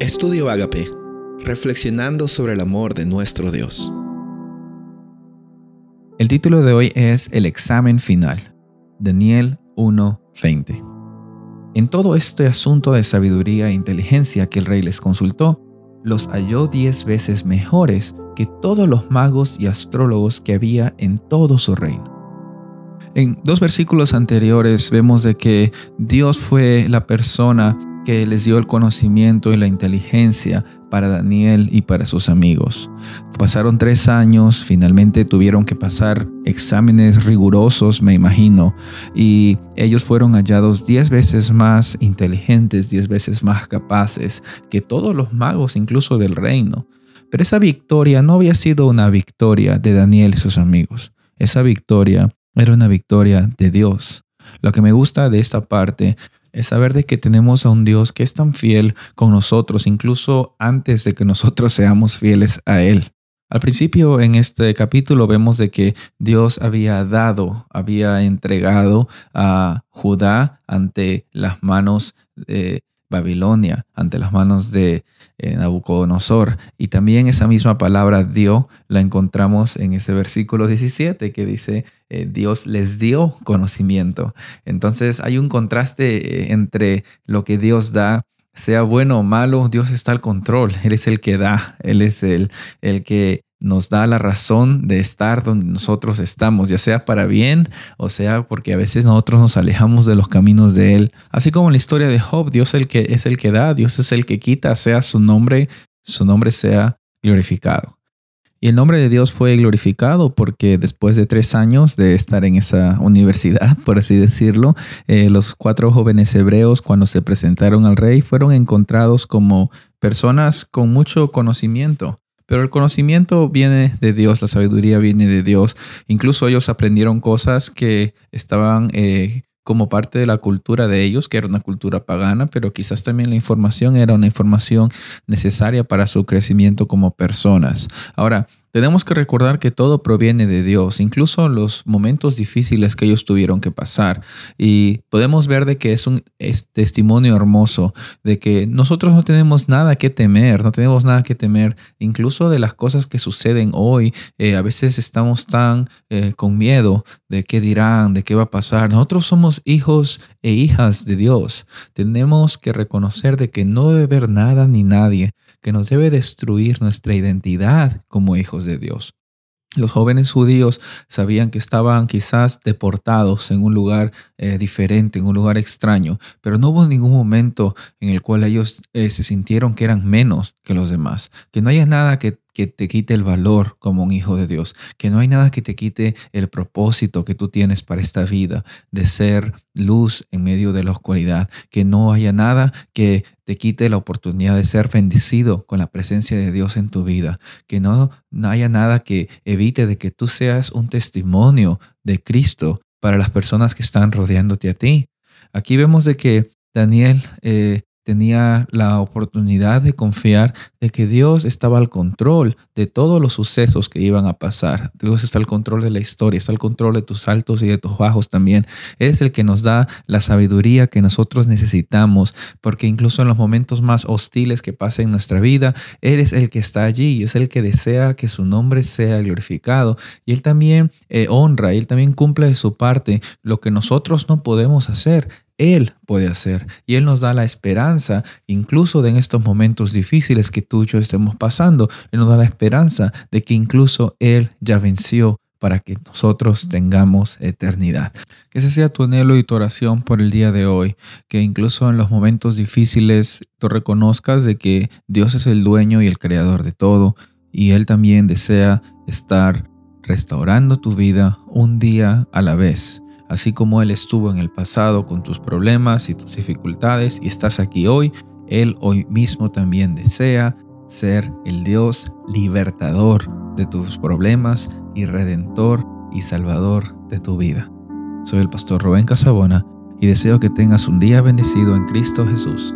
Estudio Agape, reflexionando sobre el amor de nuestro Dios. El título de hoy es El examen final, Daniel 1:20. En todo este asunto de sabiduría e inteligencia que el rey les consultó, los halló diez veces mejores que todos los magos y astrólogos que había en todo su reino. En dos versículos anteriores vemos de que Dios fue la persona que les dio el conocimiento y la inteligencia para Daniel y para sus amigos. Pasaron tres años, finalmente tuvieron que pasar exámenes rigurosos, me imagino, y ellos fueron hallados diez veces más inteligentes, diez veces más capaces que todos los magos, incluso del reino. Pero esa victoria no había sido una victoria de Daniel y sus amigos. Esa victoria era una victoria de Dios. Lo que me gusta de esta parte es saber de que tenemos a un Dios que es tan fiel con nosotros, incluso antes de que nosotros seamos fieles a Él. Al principio en este capítulo vemos de que Dios había dado, había entregado a Judá ante las manos de Babilonia, ante las manos de eh, Nabucodonosor. Y también esa misma palabra dio la encontramos en ese versículo 17 que dice, eh, Dios les dio conocimiento. Entonces hay un contraste eh, entre lo que Dios da sea bueno o malo, Dios está al control. Él es el que da, Él es el, el que nos da la razón de estar donde nosotros estamos, ya sea para bien o sea porque a veces nosotros nos alejamos de los caminos de Él. Así como en la historia de Job, Dios el que, es el que da, Dios es el que quita, sea su nombre, su nombre sea glorificado. Y el nombre de Dios fue glorificado porque después de tres años de estar en esa universidad, por así decirlo, eh, los cuatro jóvenes hebreos cuando se presentaron al rey fueron encontrados como personas con mucho conocimiento. Pero el conocimiento viene de Dios, la sabiduría viene de Dios. Incluso ellos aprendieron cosas que estaban eh, como parte de la cultura de ellos, que era una cultura pagana, pero quizás también la información era una información necesaria para su crecimiento como personas. Ahora, tenemos que recordar que todo proviene de Dios, incluso los momentos difíciles que ellos tuvieron que pasar. Y podemos ver de que es un testimonio hermoso, de que nosotros no tenemos nada que temer, no tenemos nada que temer, incluso de las cosas que suceden hoy. Eh, a veces estamos tan eh, con miedo de qué dirán, de qué va a pasar. Nosotros somos hijos e hijas de Dios. Tenemos que reconocer de que no debe haber nada ni nadie que nos debe destruir nuestra identidad como hijos de Dios. Los jóvenes judíos sabían que estaban quizás deportados en un lugar eh, diferente, en un lugar extraño, pero no hubo ningún momento en el cual ellos eh, se sintieron que eran menos que los demás, que no haya nada que que te quite el valor como un hijo de Dios, que no hay nada que te quite el propósito que tú tienes para esta vida de ser luz en medio de la oscuridad, que no haya nada que te quite la oportunidad de ser bendecido con la presencia de Dios en tu vida, que no, haya nada que evite de que tú seas un testimonio de Cristo para las personas que están rodeándote a ti. Aquí vemos de que Daniel eh, tenía la oportunidad de confiar de que Dios estaba al control de todos los sucesos que iban a pasar. Dios está al control de la historia, está al control de tus altos y de tus bajos también. Es el que nos da la sabiduría que nosotros necesitamos, porque incluso en los momentos más hostiles que pasen en nuestra vida, Él es el que está allí y es el que desea que su nombre sea glorificado. Y Él también eh, honra, Él también cumple de su parte lo que nosotros no podemos hacer. Él puede hacer. Y Él nos da la esperanza, incluso de en estos momentos difíciles que tú y yo estemos pasando. Él nos da la esperanza de que incluso Él ya venció para que nosotros tengamos eternidad. Que ese sea tu anhelo y tu oración por el día de hoy, que incluso en los momentos difíciles tú reconozcas de que Dios es el dueño y el creador de todo, y Él también desea estar restaurando tu vida un día a la vez Así como Él estuvo en el pasado con tus problemas y tus dificultades y estás aquí hoy, Él hoy mismo también desea ser el Dios libertador de tus problemas y redentor y salvador de tu vida. Soy el pastor Rubén Casabona y deseo que tengas un día bendecido en Cristo Jesús.